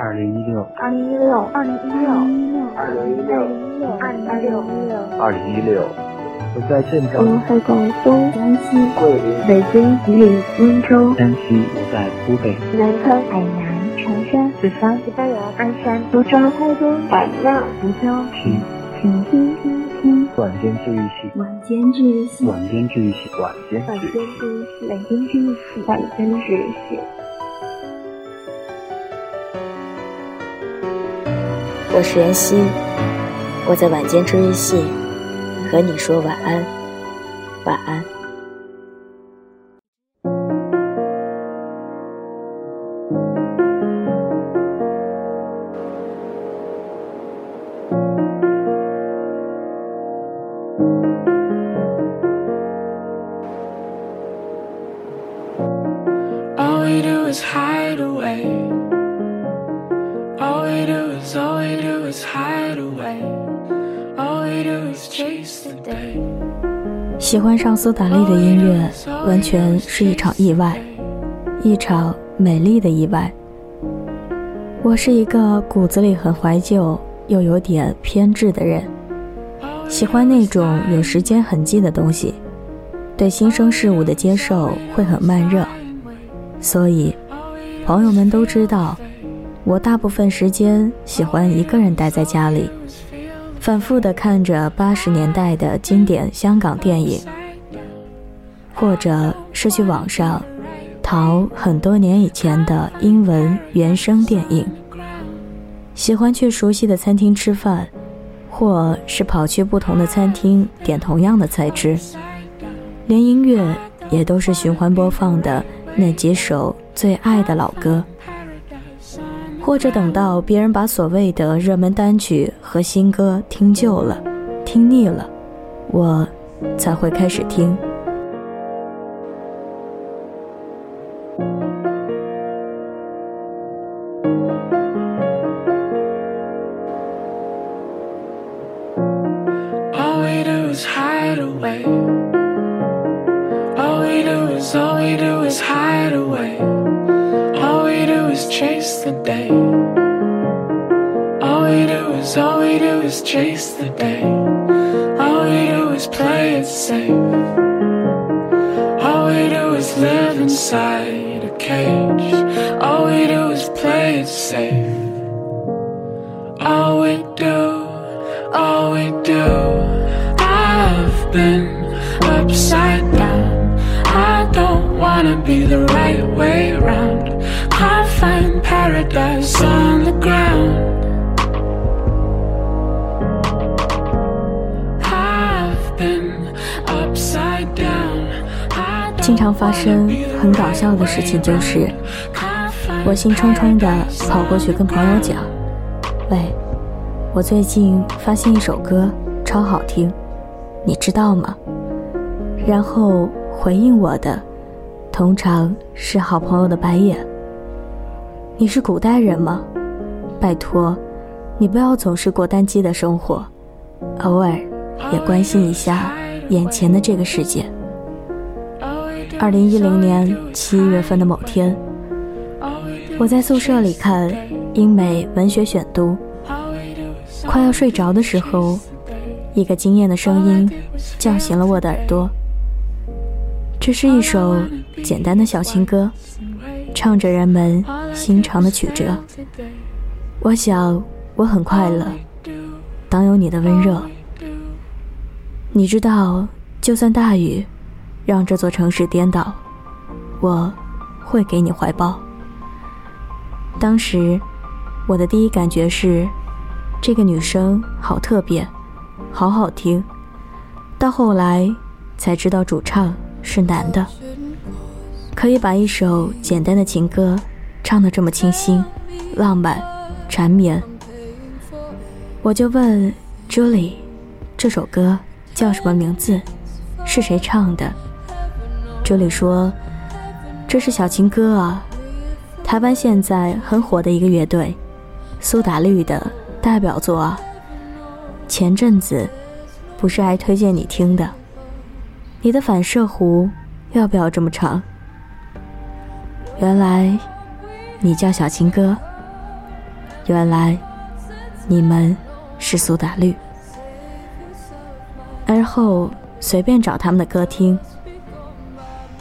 二零一六，二零一六，二零一六，二零一六，二零一六，二零一六。我在镇我上，在广东、江西、桂林、北京、吉林、温州、山西，我在湖北，南昌、海南、长沙、四川、西班牙、鞍山、苏州、台东、版纳、福州，听请听听听晚间治愈系，晚间治愈系，晚间治愈系，晚间。治愈系，晚间治愈系，晚间治愈系。我是妍希，我在晚间治愈系和你说晚安，晚安。喜欢上苏打绿的音乐，完全是一场意外，一场美丽的意外。我是一个骨子里很怀旧又有点偏执的人，喜欢那种有时间痕迹的东西，对新生事物的接受会很慢热，所以朋友们都知道，我大部分时间喜欢一个人待在家里。反复的看着八十年代的经典香港电影，或者是去网上淘很多年以前的英文原声电影。喜欢去熟悉的餐厅吃饭，或是跑去不同的餐厅点同样的菜吃。连音乐也都是循环播放的那几首最爱的老歌。或者等到别人把所谓的热门单曲和新歌听旧了、听腻了，我才会开始听。All we do is hide away. Is chase the day. All we do is, all we do is chase the day. All we do is play it safe. All we do is live inside a cage. All we do is play it safe. All we do, all we do. I've been upside down. I don't wanna be the right way round. heart find paradise on the ground. I've been upside down. 经常发生很搞笑的事情，就是我兴冲冲的跑过去跟朋友讲：“喂，我最近发现一首歌超好听，你知道吗？”然后回应我的，通常是好朋友的白眼。你是古代人吗？拜托，你不要总是过单机的生活，偶尔也关心一下眼前的这个世界。二零一零年七月份的某天，我在宿舍里看英美文学选读，快要睡着的时候，一个惊艳的声音叫醒了我的耳朵。这是一首简单的小情歌，唱着人们心肠的曲折。我想我很快乐，当有你的温热。你知道，就算大雨让这座城市颠倒，我会给你怀抱。当时，我的第一感觉是，这个女生好特别，好好听。到后来才知道主唱是男的，可以把一首简单的情歌唱得这么清新、浪漫、缠绵。我就问 Julie，这首歌叫什么名字？是谁唱的？Julie 说，这是小情歌啊。台湾现在很火的一个乐队，苏打绿的代表作啊。前阵子不是还推荐你听的？你的反射弧要不要这么长？原来你叫小情歌，原来你们是苏打绿。而后随便找他们的歌听。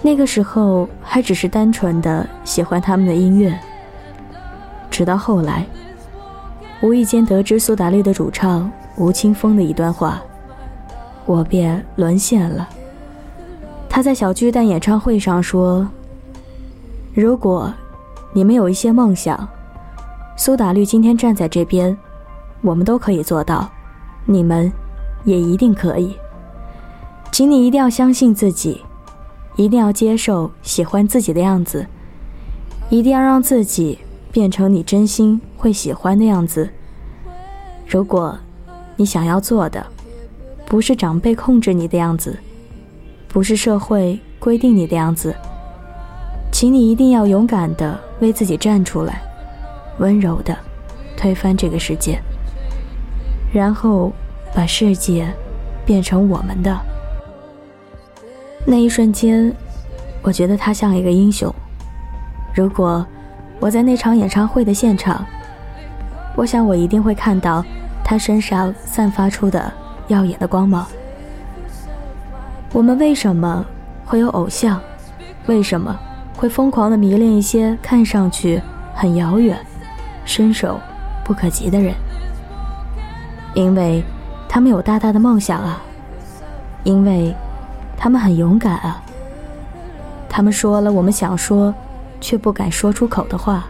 那个时候还只是单纯的喜欢他们的音乐，直到后来，无意间得知苏打绿的主唱吴青峰的一段话，我便沦陷了。他在小巨蛋演唱会上说：“如果你们有一些梦想，苏打绿今天站在这边，我们都可以做到，你们也一定可以。请你一定要相信自己。”一定要接受喜欢自己的样子，一定要让自己变成你真心会喜欢的样子。如果，你想要做的，不是长辈控制你的样子，不是社会规定你的样子，请你一定要勇敢的为自己站出来，温柔的推翻这个世界，然后把世界变成我们的。那一瞬间，我觉得他像一个英雄。如果我在那场演唱会的现场，我想我一定会看到他身上散发出的耀眼的光芒。我们为什么会有偶像？为什么会疯狂的迷恋一些看上去很遥远、伸手不可及的人？因为他们有大大的梦想啊！因为。他们很勇敢啊！他们说了我们想说却不敢说出口的话。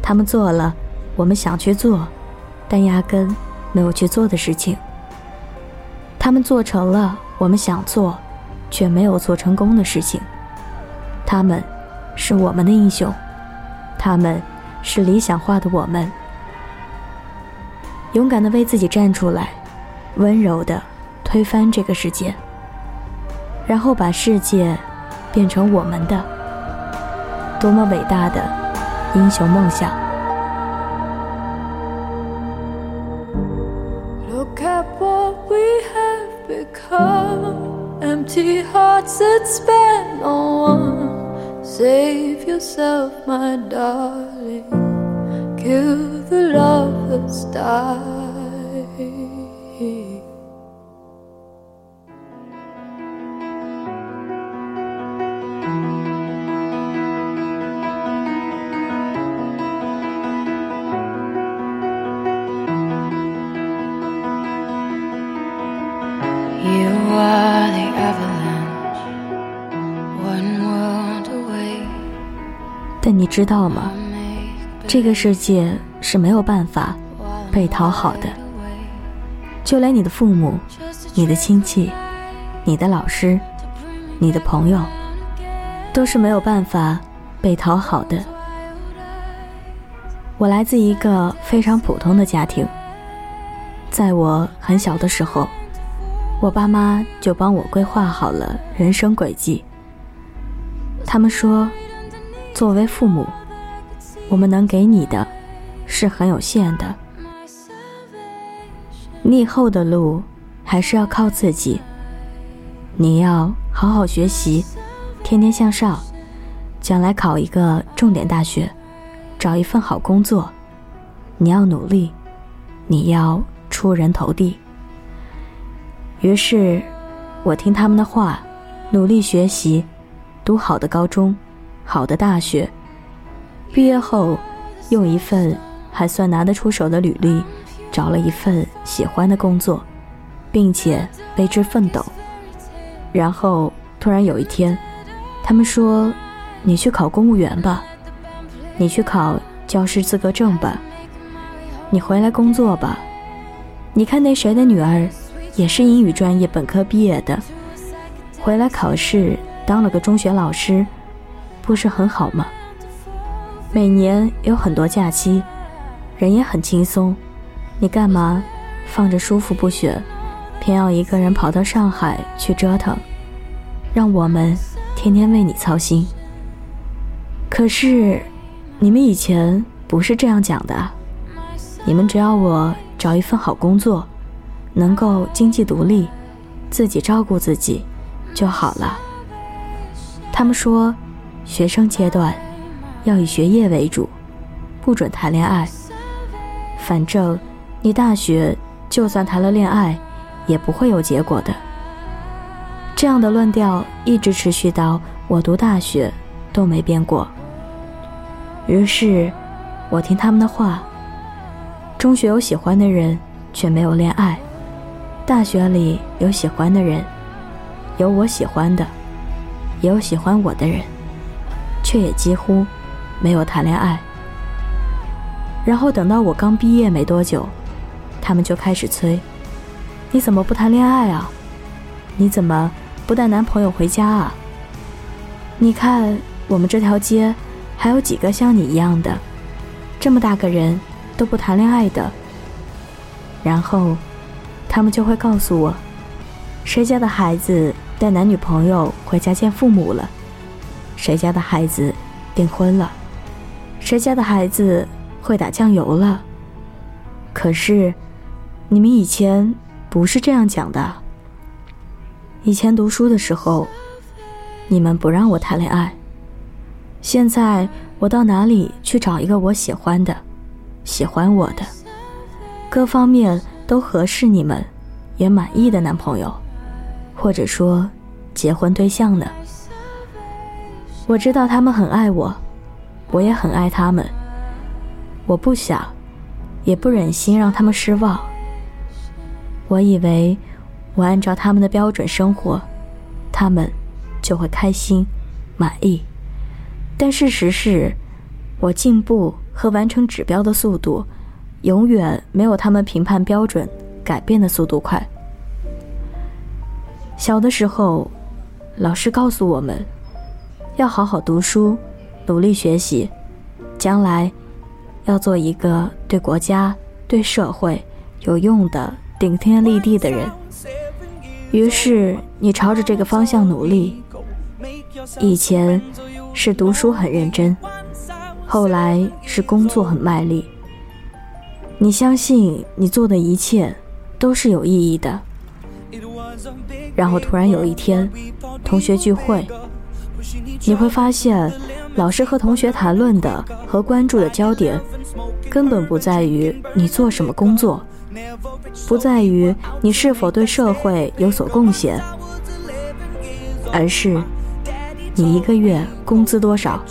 他们做了我们想去做，但压根没有去做的事情。他们做成了我们想做却没有做成功的事情。他们是我们的英雄，他们是理想化的我们。勇敢的为自己站出来，温柔的推翻这个世界。然后把世界变成我们的，多么伟大的英雄梦想！Look at what we have become, empty hearts that spend no one. Save yourself, my darling. Kill the love that's died. 知道吗？这个世界是没有办法被讨好的，就连你的父母、你的亲戚、你的老师、你的朋友，都是没有办法被讨好的。我来自一个非常普通的家庭，在我很小的时候。我爸妈就帮我规划好了人生轨迹。他们说，作为父母，我们能给你的，是很有限的。你以后的路，还是要靠自己。你要好好学习，天天向上，将来考一个重点大学，找一份好工作。你要努力，你要出人头地。于是，我听他们的话，努力学习，读好的高中，好的大学。毕业后，用一份还算拿得出手的履历，找了一份喜欢的工作，并且为之奋斗。然后，突然有一天，他们说：“你去考公务员吧，你去考教师资格证吧，你回来工作吧。你看那谁的女儿。”也是英语专业本科毕业的，回来考试当了个中学老师，不是很好吗？每年有很多假期，人也很轻松，你干嘛放着舒服不选，偏要一个人跑到上海去折腾，让我们天天为你操心？可是你们以前不是这样讲的，你们只要我找一份好工作。能够经济独立，自己照顾自己就好了。他们说，学生阶段要以学业为主，不准谈恋爱，反正你大学就算谈了恋爱，也不会有结果的。这样的论调一直持续到我读大学，都没变过。于是，我听他们的话。中学有喜欢的人，却没有恋爱；大学里有喜欢的人，有我喜欢的，也有喜欢我的人，却也几乎没有谈恋爱。然后等到我刚毕业没多久，他们就开始催：“你怎么不谈恋爱啊？你怎么不带男朋友回家啊？你看我们这条街还有几个像你一样的，这么大个人。”都不谈恋爱的，然后他们就会告诉我，谁家的孩子带男女朋友回家见父母了，谁家的孩子订婚了，谁家的孩子会打酱油了。可是你们以前不是这样讲的。以前读书的时候，你们不让我谈恋爱，现在我到哪里去找一个我喜欢的？喜欢我的，各方面都合适你们，也满意的男朋友，或者说结婚对象呢？我知道他们很爱我，我也很爱他们。我不想，也不忍心让他们失望。我以为我按照他们的标准生活，他们就会开心、满意。但事实是，我进步。和完成指标的速度，永远没有他们评判标准改变的速度快。小的时候，老师告诉我们，要好好读书，努力学习，将来要做一个对国家、对社会有用的、顶天立地的人。于是你朝着这个方向努力。以前是读书很认真。后来是工作很卖力。你相信你做的一切都是有意义的。然后突然有一天，同学聚会，你会发现，老师和同学谈论的和关注的焦点，根本不在于你做什么工作，不在于你是否对社会有所贡献，而是你一个月工资多少，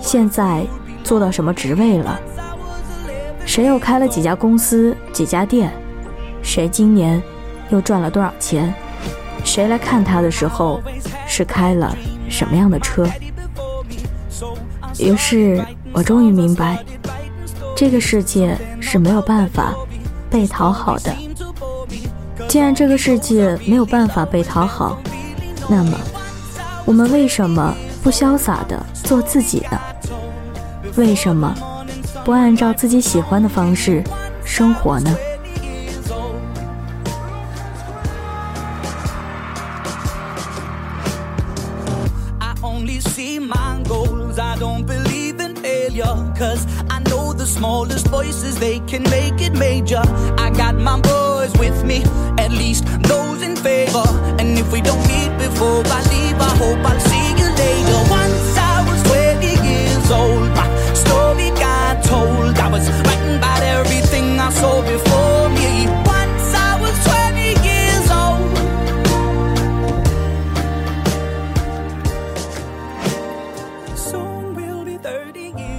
现在。做到什么职位了？谁又开了几家公司、几家店？谁今年又赚了多少钱？谁来看他的时候是开了什么样的车？于是我终于明白，这个世界是没有办法被讨好的。既然这个世界没有办法被讨好，那么我们为什么不潇洒的做自己呢？为什么不按照自己喜欢的方式生活呢？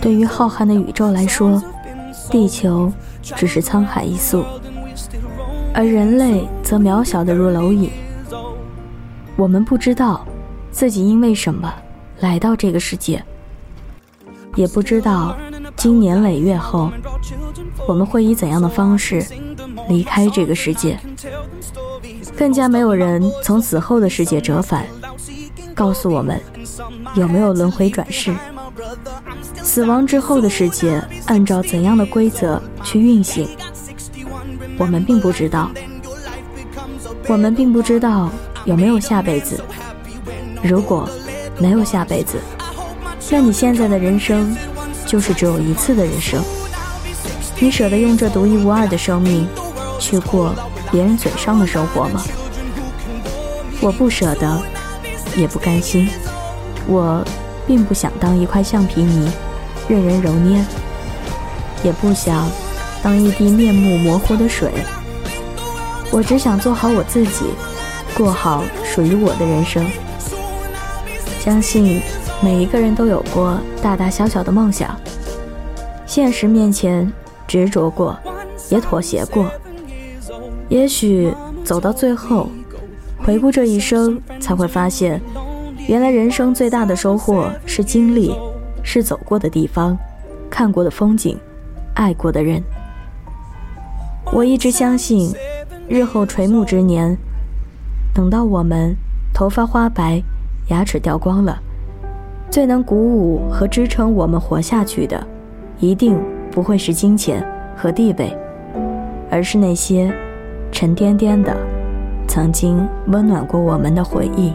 对于浩瀚的宇宙来说， 地球只是沧海一粟，而人类则渺小的如蝼蚁。我们不知道自己因为什么来到这个世界，也不知道。经年累月后，我们会以怎样的方式离开这个世界？更加没有人从死后的世界折返，告诉我们有没有轮回转世。死亡之后的世界按照怎样的规则去运行？我们并不知道。我们并不知道有没有下辈子。如果没有下辈子，那你现在的人生？就是只有一次的人生，你舍得用这独一无二的生命去过别人嘴上的生活吗？我不舍得，也不甘心。我并不想当一块橡皮泥，任人揉捏，也不想当一滴面目模糊的水。我只想做好我自己，过好属于我的人生。相信每一个人都有过大大小小的梦想，现实面前执着过，也妥协过。也许走到最后，回顾这一生，才会发现，原来人生最大的收获是经历，是走过的地方，看过的风景，爱过的人。我一直相信。日后垂暮之年，等到我们头发花白、牙齿掉光了，最能鼓舞和支撑我们活下去的，一定不会是金钱和地位，而是那些沉甸甸的、曾经温暖过我们的回忆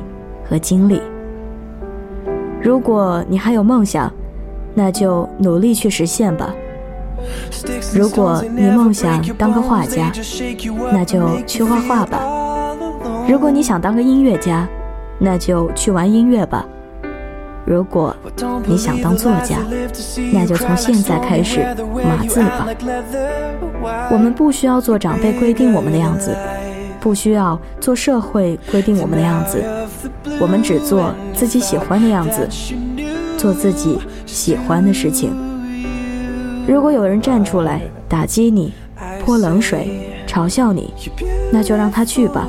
和经历。如果你还有梦想，那就努力去实现吧。如果你梦想当个画家，那就去画画吧；如果你想当个音乐家，那就去玩音乐吧；如果你想当作家，那就从现在开始码字吧。我们不需要做长辈规定我们的样子，不需要做社会规定我们的样子，我们只做自己喜欢的样子，做自己喜欢的事情。如果有人站出来打击你、泼冷水、嘲笑你，那就让他去吧。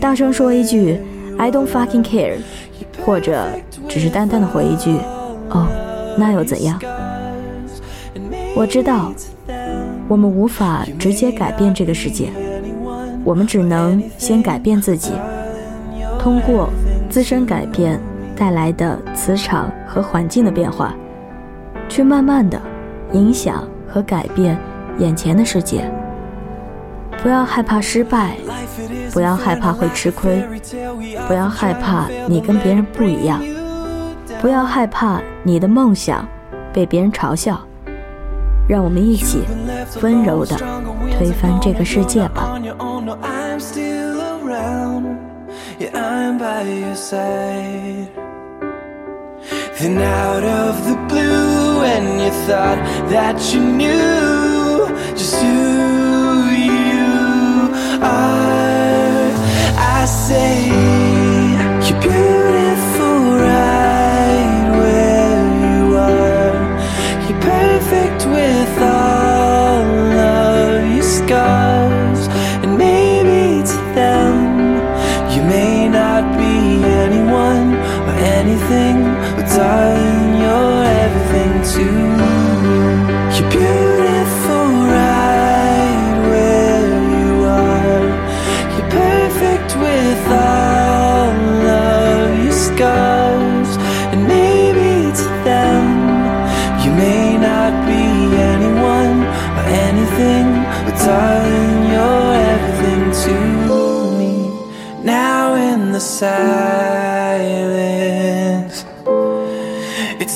大声说一句 “I don't fucking care”，或者只是淡淡的回一句“哦，那又怎样？”我知道，我们无法直接改变这个世界，我们只能先改变自己，通过自身改变带来的磁场和环境的变化，去慢慢的。影响和改变眼前的世界。不要害怕失败，不要害怕会吃亏，不要害怕你跟别人不一样，不要害怕你的梦想被别人嘲笑。让我们一起温柔地推翻这个世界吧。Then out of the blue, and you thought that you knew just who you are. I say,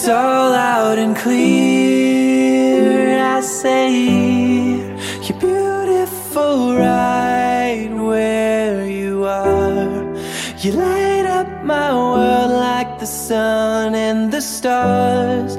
all out and clear. I say, you're beautiful right where you are. You light up my world like the sun and the stars.